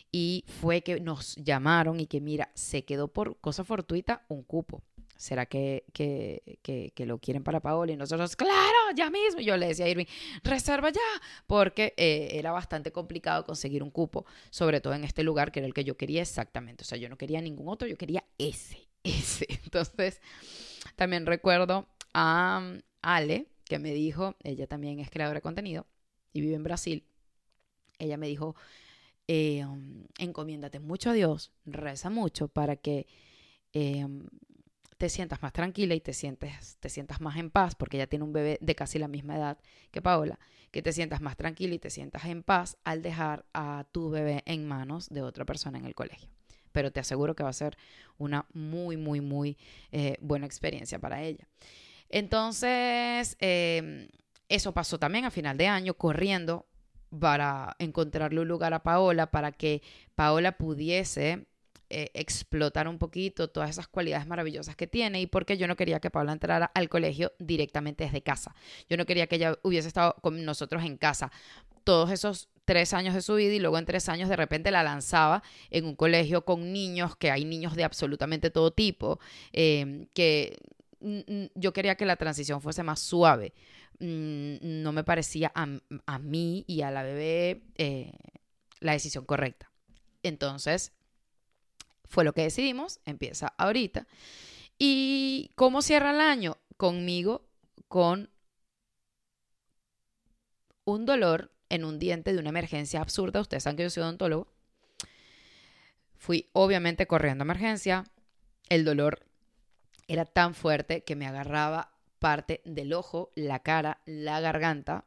Y fue que nos llamaron y que, mira, se quedó por cosa fortuita un cupo. ¿Será que, que, que, lo quieren para Paola? Y nosotros, claro, ya mismo. Yo le decía a Irving, reserva ya, porque eh, era bastante complicado conseguir un cupo, sobre todo en este lugar que era el que yo quería exactamente. O sea, yo no quería ningún otro, yo quería ese, ese. Entonces, también recuerdo a um, Ale, que me dijo, ella también es creadora de contenido y vive en Brasil ella me dijo, eh, um, encomiéndate mucho a Dios, reza mucho para que eh, um, te sientas más tranquila y te, sientes, te sientas más en paz, porque ella tiene un bebé de casi la misma edad que Paola, que te sientas más tranquila y te sientas en paz al dejar a tu bebé en manos de otra persona en el colegio. Pero te aseguro que va a ser una muy, muy, muy eh, buena experiencia para ella. Entonces, em, eso pasó también a final de año, corriendo para encontrarle un lugar a Paola, para que Paola pudiese eh, explotar un poquito todas esas cualidades maravillosas que tiene y porque yo no quería que Paola entrara al colegio directamente desde casa. Yo no quería que ella hubiese estado con nosotros en casa todos esos tres años de su vida y luego en tres años de repente la lanzaba en un colegio con niños, que hay niños de absolutamente todo tipo, eh, que yo quería que la transición fuese más suave. Mm, no me parecía a, mí y a la bebé eh, la decisión correcta. Entonces, fue lo que decidimos, empieza ahorita. ¿Y cómo cierra el año? Conmigo, con un dolor en un diente de una emergencia absurda. Ustedes saben que yo soy odontólogo. Fui obviamente corriendo a emergencia. El dolor era tan fuerte que me agarraba parte del ojo, la cara, la garganta.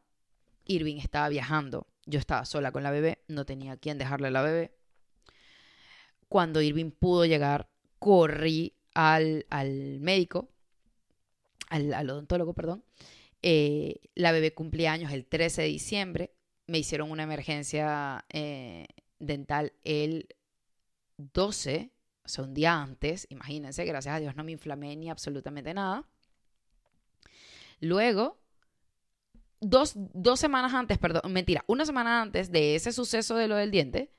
Irving estaba viajando. Yo estaba sola con la bebé, no tenía quien dejarle a la bebé. Cuando Irving pudo llegar, corrí al, médico, al, odontólogo, perdón. Eh, la bebé cumplía años el 13 de diciembre. Me hicieron una emergencia eh, dental el 12, o sea, un día antes. Imagínense, gracias a Dios no me inflamé ni absolutamente nada. Luego, dos, semanas antes, perdón, mentira, una semana antes de ese suceso de lo del diente,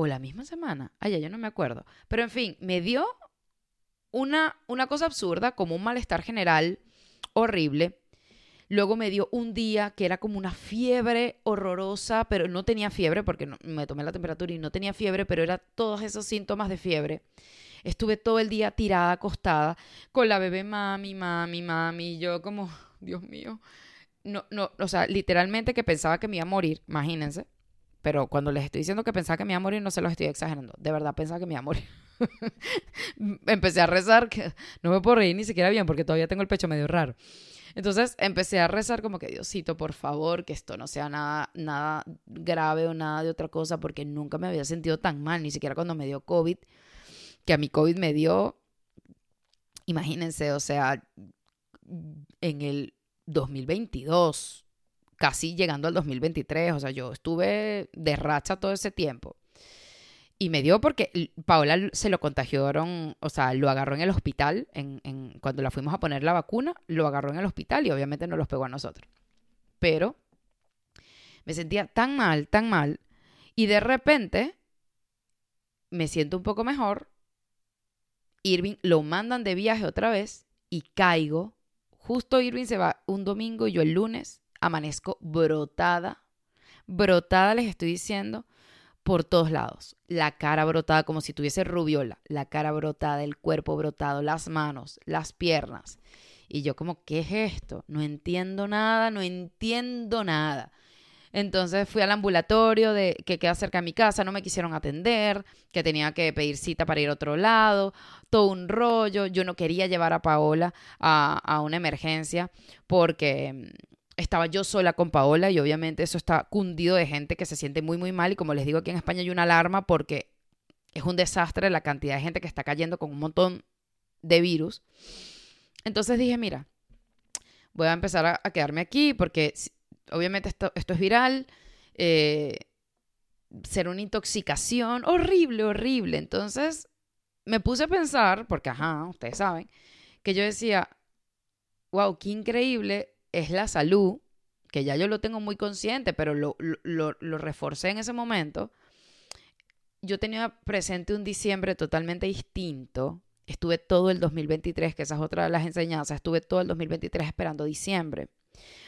o la misma semana, ay, ya yo no me acuerdo, pero en fin, me dio una, una cosa absurda, como un malestar general horrible. Luego me dio un día que era como una fiebre horrorosa, pero no tenía fiebre porque me tomé la temperatura y no tenía fiebre, pero era todos esos síntomas de fiebre. Estuve todo el día tirada, acostada, con la bebé mami, mami, mami, yo como, Dios mío. No, no, o sea, literalmente que pensaba que me iba a morir, imagínense. Pero cuando les estoy diciendo que pensaba que me iba a morir, no se los estoy exagerando. De verdad pensaba que me iba a morir. empecé a rezar, que no me puedo reír ni siquiera bien porque todavía tengo el pecho medio raro. Entonces empecé a rezar como que Diosito, por favor, que esto no sea nada, nada grave o nada de otra cosa, porque nunca me había sentido tan mal, ni siquiera cuando me dio COVID que a mi COVID me dio, imagínense, o sea, en el 2022, casi llegando al 2023, o sea, yo estuve de racha todo ese tiempo. Y me dio porque Paola se lo contagiaron, o sea, lo agarró en el hospital, en, cuando la fuimos a poner la vacuna, lo agarró en el hospital y obviamente no los pegó a nosotros. Pero me sentía tan mal, tan mal, y de repente me siento un poco mejor Irving lo mandan de viaje otra vez y caigo. Justo Irving se va un domingo y yo el lunes amanezco brotada. Brotada les estoy diciendo por todos lados. La cara brotada como si tuviese rubiola. La cara brotada, el cuerpo brotado, las manos, las piernas. Y yo como, ¿qué es esto? No entiendo nada, no entiendo nada. Entonces fui al ambulatorio de, que queda cerca de mi casa, no me quisieron atender, que tenía que pedir cita para ir a otro lado, todo un rollo. Yo no quería llevar a Paola a, una emergencia porque estaba yo sola con Paola y obviamente eso está cundido de gente que se siente muy, muy mal y como les digo, aquí en España hay una alarma porque es un desastre la cantidad de gente que está cayendo con un montón de virus. Entonces dije, mira, voy a empezar a, quedarme aquí porque obviamente esto, esto es viral. Eh, ser una intoxicación horrible, horrible. Entonces me puse a pensar, porque ajá, ustedes saben, que yo decía, wow, qué increíble es la salud, que ya yo lo tengo muy consciente, pero lo, lo, lo reforcé en ese momento. Yo tenía presente un diciembre totalmente distinto. Estuve todo el 2023, que esa es otra de las enseñanzas, estuve todo el 2023 esperando diciembre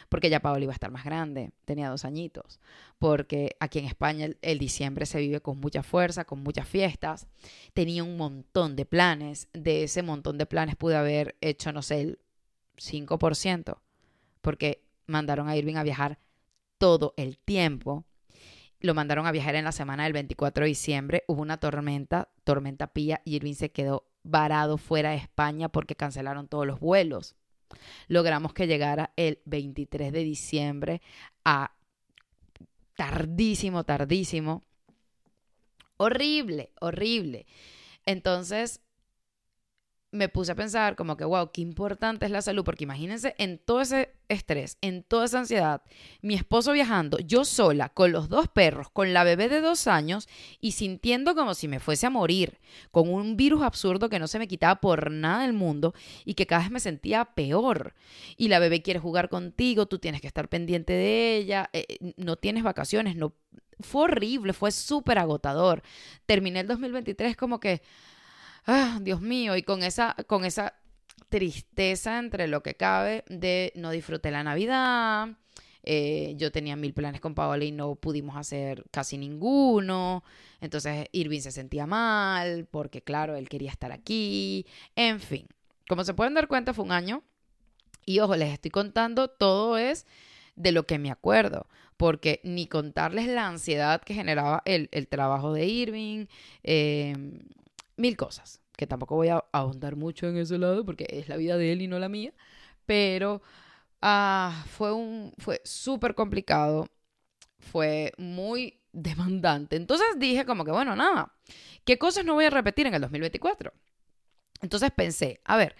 porque ya Paola iba a estar más grande, tenía dos añitos, porque aquí en España el, diciembre se vive con mucha fuerza, con muchas fiestas, tenía un montón de planes, de ese montón de planes pude haber hecho, no sé, el 5%, porque mandaron a Irving a viajar todo el tiempo. Lo mandaron a viajar en la semana del 24 de diciembre. Hubo una tormenta, tormenta pía, y Irving se quedó varado fuera de España porque cancelaron todos los vuelos. Logramos que llegara el 23 de diciembre a tardísimo, tardísimo. Horrible, horrible. Entonces, me puse a pensar como que, wow, qué importante es la salud, porque imagínense en todo ese estrés, en toda esa ansiedad, mi esposo viajando, yo sola, con los dos perros, con la bebé de dos años y sintiendo como si me fuese a morir, con un virus absurdo que no se me quitaba por nada del mundo y que cada vez me sentía peor. Y la bebé quiere jugar contigo, tú tienes que estar pendiente de ella, eh, eh, no tienes vacaciones, no... Fue horrible, fue súper agotador. Terminé el 2023 como que ah, Dios mío, y con esa, con esa tristeza entre lo que cabe de no disfruté la Navidad. Eh, yo tenía mil planes con Paola y no pudimos hacer casi ninguno. Entonces Irving se sentía mal porque, claro, él quería estar aquí. En fin, como se pueden dar cuenta, fue un año. Y ojo, les estoy contando, todo es de lo que me acuerdo, porque ni contarles la ansiedad que generaba el, el trabajo de Irving, eh, mil cosas, que tampoco voy a ahondar mucho en ese lado porque es la vida de él y no la mía, pero ah, fue un fue súper complicado, fue muy demandante. Entonces dije como que bueno, nada, ¿qué cosas no voy a repetir en el 2024? Entonces pensé, a ver,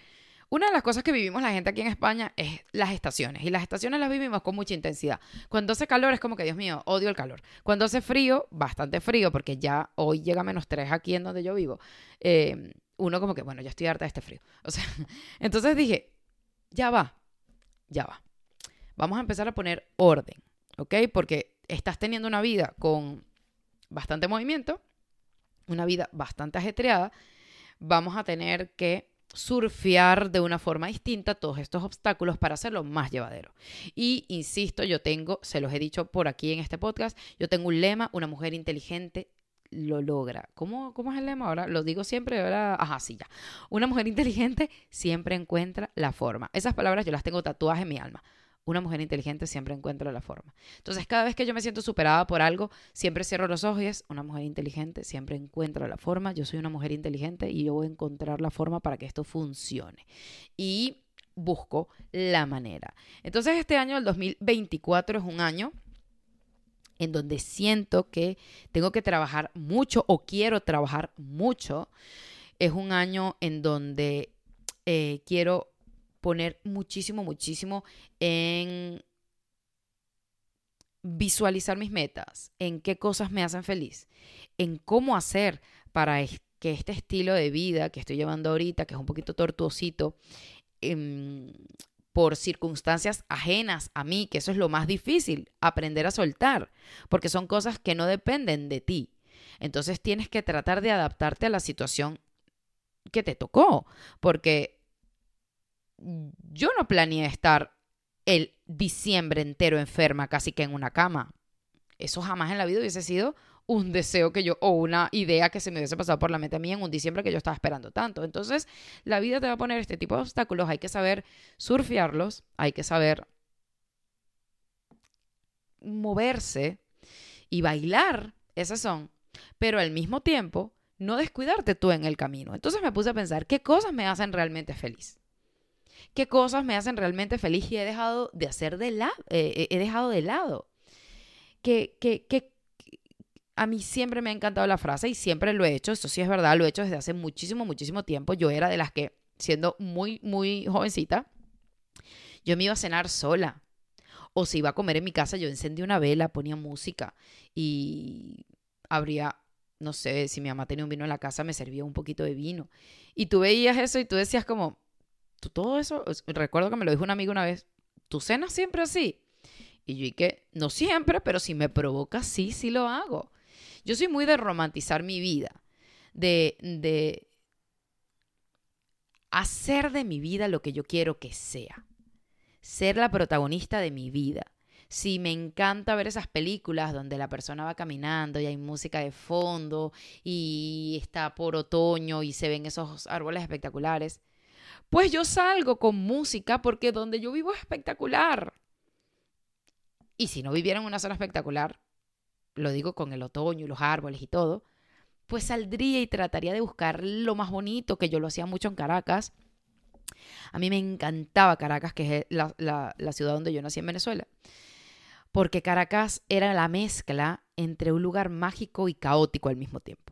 una de las cosas que vivimos la gente aquí en España es las estaciones. Y las estaciones las vivimos con mucha intensidad. Cuando hace calor es como que, Dios mío, odio el calor. Cuando hace frío, bastante frío, porque ya hoy llega menos 3 aquí en donde yo vivo. Eh, uno como que, bueno, yo estoy harta de este frío. O sea, entonces dije, ya va, ya va. Vamos a empezar a poner orden, ¿ok? Porque estás teniendo una vida con bastante movimiento, una vida bastante ajetreada. Vamos a tener que surfear de una forma distinta todos estos obstáculos para hacerlo más llevadero. Y insisto, yo tengo, se los he dicho por aquí en este podcast, yo tengo un lema, una mujer inteligente lo logra. ¿Cómo, cómo es el lema ahora? Lo digo siempre, ahora, ajá, sí, ya. Una mujer inteligente siempre encuentra la forma. Esas palabras yo las tengo tatuadas en mi alma una mujer inteligente siempre encuentra la forma. Entonces, cada vez que yo me siento superada por algo, siempre cierro los ojos y es una mujer inteligente, siempre encuentra la forma. Yo soy una mujer inteligente y yo voy a encontrar la forma para que esto funcione. Y busco la manera. Entonces, este año, el 2024, es un año en donde siento que tengo que trabajar mucho o quiero trabajar mucho. Es un año en donde eh, quiero poner muchísimo, muchísimo en visualizar mis metas, en qué cosas me hacen feliz, en cómo hacer para que este estilo de vida que estoy llevando ahorita, que es un poquito tortuosito, em, por circunstancias ajenas a mí, que eso es lo más difícil, aprender a soltar, porque son cosas que no dependen de ti. Entonces tienes que tratar de adaptarte a la situación que te tocó, porque yo no planeé estar el diciembre entero enferma, casi que en una cama. Eso jamás en la vida hubiese sido un deseo que yo, o una idea que se me hubiese pasado por la mente a mí en un diciembre que yo estaba esperando tanto. Entonces, la vida te va a poner este tipo de obstáculos, hay que saber surfearlos, hay que saber moverse y bailar, esas son, pero al mismo tiempo no descuidarte tú en el camino. Entonces me puse a pensar, ¿qué cosas me hacen realmente feliz? Qué cosas me hacen realmente feliz y he dejado de hacer de lado, eh, he dejado de lado. Que, que, que a mí siempre me ha encantado la frase y siempre lo he hecho, eso sí es verdad, lo he hecho desde hace muchísimo, muchísimo tiempo. Yo era de las que, siendo muy, muy jovencita, yo me iba a cenar sola. O si iba a comer en mi casa, yo encendía una vela, ponía música y habría, no sé, si mi mamá tenía un vino en la casa, me servía un poquito de vino. Y tú veías eso y tú decías como, ¿tú todo eso? Recuerdo que me lo dijo un amigo una vez, ¿tú cenas siempre así? Y yo que no siempre, pero si me provoca, sí, sí lo hago. Yo soy muy de romantizar mi vida, de, de hacer de mi vida lo que yo quiero que sea, ser la protagonista de mi vida. Si me encanta ver esas películas donde la persona va caminando y hay música de fondo y está por otoño y se ven esos árboles espectaculares, pues yo salgo con música porque donde yo vivo es espectacular. Y si no viviera en una zona espectacular, lo digo con el otoño y los árboles y todo, pues saldría y trataría de buscar lo más bonito, que yo lo hacía mucho en Caracas. A mí me encantaba Caracas, que es la, la ciudad donde yo nací en Venezuela porque Caracas era la mezcla entre un lugar mágico y caótico al mismo tiempo.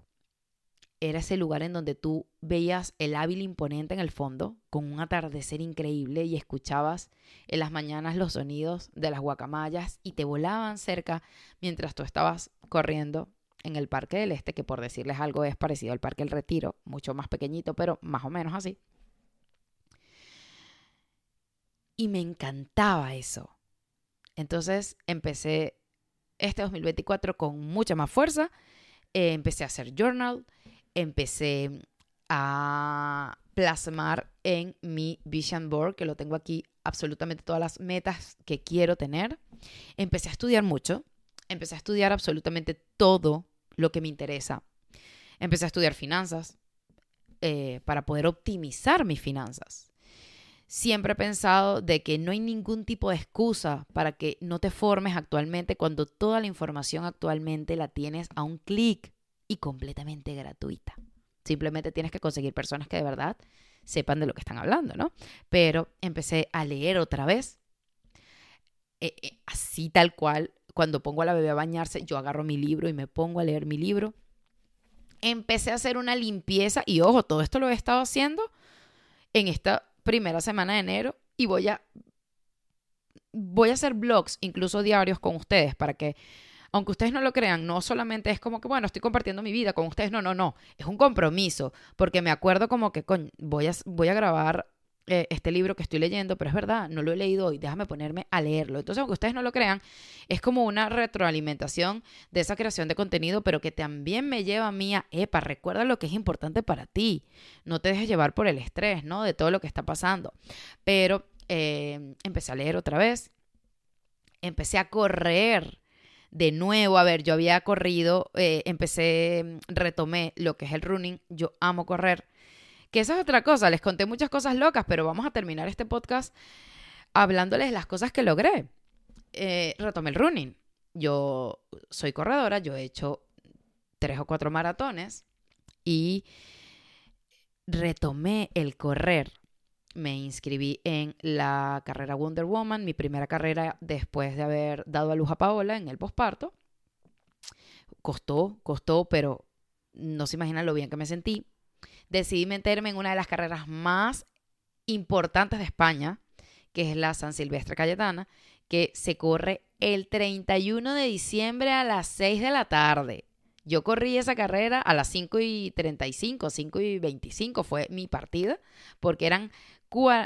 Era ese lugar en donde tú veías el hábil imponente en el fondo, con un atardecer increíble y escuchabas en las mañanas los sonidos de las guacamayas y te volaban cerca mientras tú estabas corriendo en el Parque del Este, que por decirles algo es parecido al Parque El Retiro, mucho más pequeñito, pero más o menos así. Y me encantaba eso. Entonces empecé este 2024 con mucha más fuerza. Eh, empecé a hacer journal, empecé a plasmar en mi vision board, que lo tengo aquí absolutamente todas las metas que quiero tener. Empecé a estudiar mucho, empecé a estudiar absolutamente todo lo que me interesa. Empecé a estudiar finanzas eh, para poder optimizar mis finanzas siempre he pensado de que no hay ningún tipo de excusa para que no te formes actualmente cuando toda la información actualmente la tienes a un clic y completamente gratuita. Simplemente tienes que conseguir personas que de verdad sepan de lo que están hablando, ¿no? Pero empecé a leer otra vez, eh, eh, así tal cual, cuando pongo a la bebé a bañarse, yo agarro mi libro y me pongo a leer mi libro. Empecé a hacer una limpieza y ojo, todo esto lo he estado haciendo en esta primera semana de enero y voy a voy a hacer blogs, incluso diarios con ustedes para que aunque ustedes no lo crean, no solamente es como que, bueno, estoy compartiendo mi vida con ustedes, no, no, no, es un compromiso, porque me acuerdo como que, voy a, voy a grabar eh, este libro que estoy leyendo, pero es verdad, no lo he leído hoy, déjame ponerme a leerlo. Entonces, aunque ustedes no lo crean, es como una retroalimentación de esa creación de contenido, pero que también me lleva a mí a, epa, recuerda lo que es importante para ti, no te dejes llevar por el estrés, ¿no? De todo lo que está pasando. Pero eh, empecé a leer otra vez, empecé a correr de nuevo, a ver, yo había corrido, eh, empecé, retomé lo que es el running, yo amo correr, que esa es otra cosa, les conté muchas cosas locas, pero vamos a terminar este podcast hablándoles las cosas que logré. Eh, retomé el running. Yo soy corredora, yo he hecho tres o cuatro maratones y retomé el correr. Me inscribí en la carrera Wonder Woman, mi primera carrera después de haber dado a luz a Paola en el posparto. Costó, costó, pero no se imaginan lo bien que me sentí decidí meterme en una de las carreras más importantes de España, que es la San Silvestre Cayetana, que se corre el 31 de diciembre a las 6 de la tarde. Yo corrí esa carrera a las 5 y 35, 5 y 25 fue mi partida, porque eran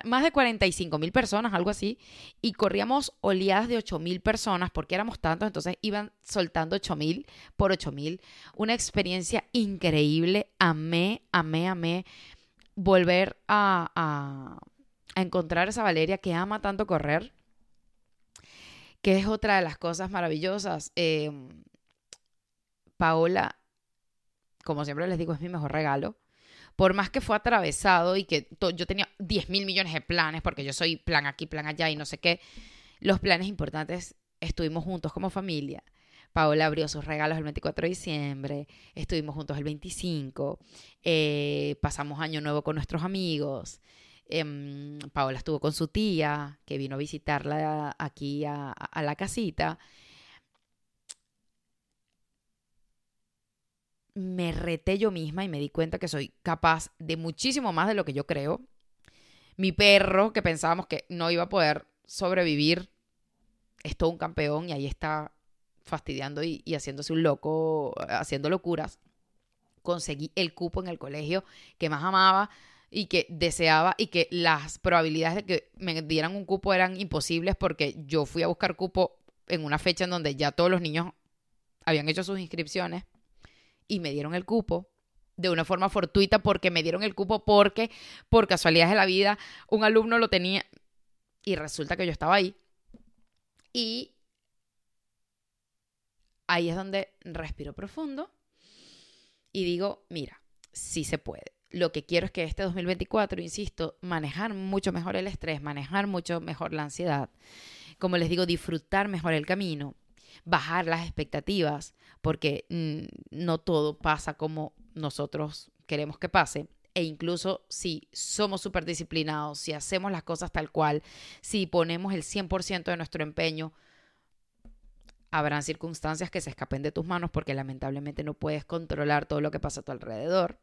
más de 45 mil personas, algo así, y corríamos oleadas de 8 mil personas porque éramos tantos, entonces iban soltando 8 mil por 8 mil. Una experiencia increíble, amé, amé, amé volver a, a, a encontrar esa Valeria que ama tanto correr, que es otra de las cosas maravillosas. Eh, Paola, como siempre les digo, es mi mejor regalo por más que fue atravesado y que yo tenía 10 mil millones de planes, porque yo soy plan aquí, plan allá y no sé qué, los planes importantes estuvimos juntos como familia. Paola abrió sus regalos el 24 de diciembre, estuvimos juntos el 25, eh, pasamos año nuevo con nuestros amigos, Em, Paola estuvo con su tía, que vino a visitarla aquí a, a la casita. Me reté yo misma y me di cuenta que soy capaz de muchísimo más de lo que yo creo. Mi perro, que pensábamos que no iba a poder sobrevivir, es todo un campeón y ahí está fastidiando y, haciéndose un loco, haciendo locuras. Conseguí el cupo en el colegio que más amaba y que deseaba y que las probabilidades de que me dieran un cupo eran imposibles porque yo fui a buscar cupo en una fecha en donde ya todos los niños habían hecho sus inscripciones y me dieron el cupo de una forma fortuita porque me dieron el cupo porque por casualidades de la vida un alumno lo tenía y resulta que yo estaba ahí y ahí es donde respiro profundo y digo, mira, sí se puede. Lo que quiero es que este 2024, insisto, manejar mucho mejor el estrés, manejar mucho mejor la ansiedad. Como les digo, disfrutar mejor el camino, bajar las expectativas, porque mm, no todo pasa como nosotros queremos que pase. E incluso si somos súper disciplinados, si hacemos las cosas tal cual, si ponemos el 100% de nuestro empeño, habrán circunstancias que se escapen de tus manos porque lamentablemente no puedes controlar todo lo que pasa a tu alrededor.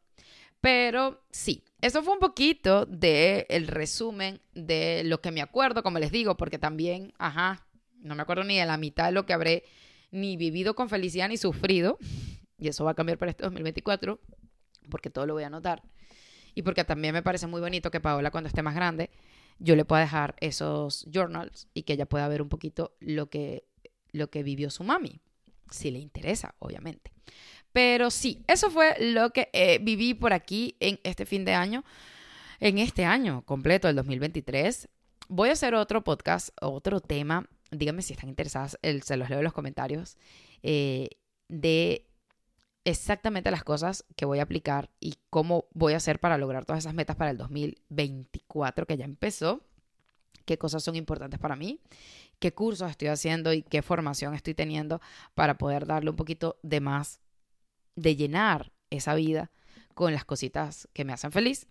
Pero sí, eso fue un poquito del el resumen de lo que me acuerdo, como les digo, porque también, ajá, no me acuerdo ni de la mitad de lo que habré ni vivido con felicidad ni sufrido. Y eso va a cambiar para este 2024, porque todo lo voy a anotar. Y porque también me parece muy bonito que Paola, cuando esté más grande, yo le pueda dejar esos journals y que ella pueda ver un poquito lo que, lo que vivió su mami, si le interesa, obviamente. Pero sí, eso fue lo que eh, viví por aquí en este fin de año, en este año completo, el 2023. Voy a hacer otro podcast, otro tema díganme si están interesadas, se los leo en los comentarios, eh, de exactamente las cosas que voy a aplicar y cómo voy a hacer para lograr todas esas metas para el 2024 que ya empezó, qué cosas son importantes para mí, qué cursos estoy haciendo y qué formación estoy teniendo para poder darle un poquito de más, de llenar esa vida con las cositas que me hacen feliz.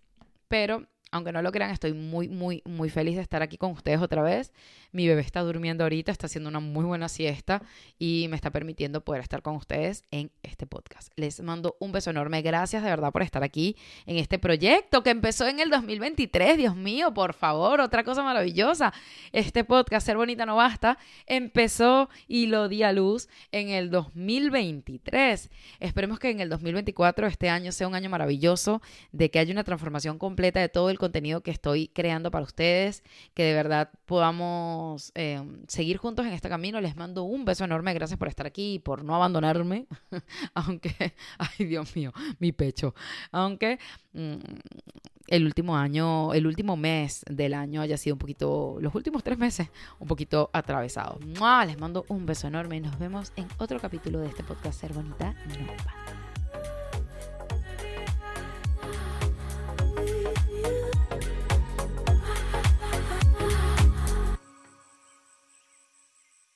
Pero aunque no lo crean, estoy muy, muy, muy feliz de estar aquí con ustedes otra vez. Mi bebé está durmiendo ahorita, está haciendo una muy buena siesta y me está permitiendo poder estar con ustedes en este podcast. Les mando un beso enorme. Gracias de verdad por estar aquí en este proyecto que empezó en el 2023. Dios mío, por favor, otra cosa maravillosa. Este podcast, Ser Bonita No Basta, empezó y lo di a luz en el 2023. Esperemos que en el 2024, este año, sea un año maravilloso, de que haya una transformación completa de todo el contenido que estoy creando para ustedes, que de verdad podamos eh, seguir juntos en este camino. Les mando un beso enorme, gracias por estar aquí y por no abandonarme, aunque, ay Dios mío, mi pecho, aunque mm, el último año, el último mes del año haya sido un poquito, los últimos tres meses, un poquito atravesado. Les mando un beso enorme y nos vemos en otro capítulo de este podcast Ser Bonita No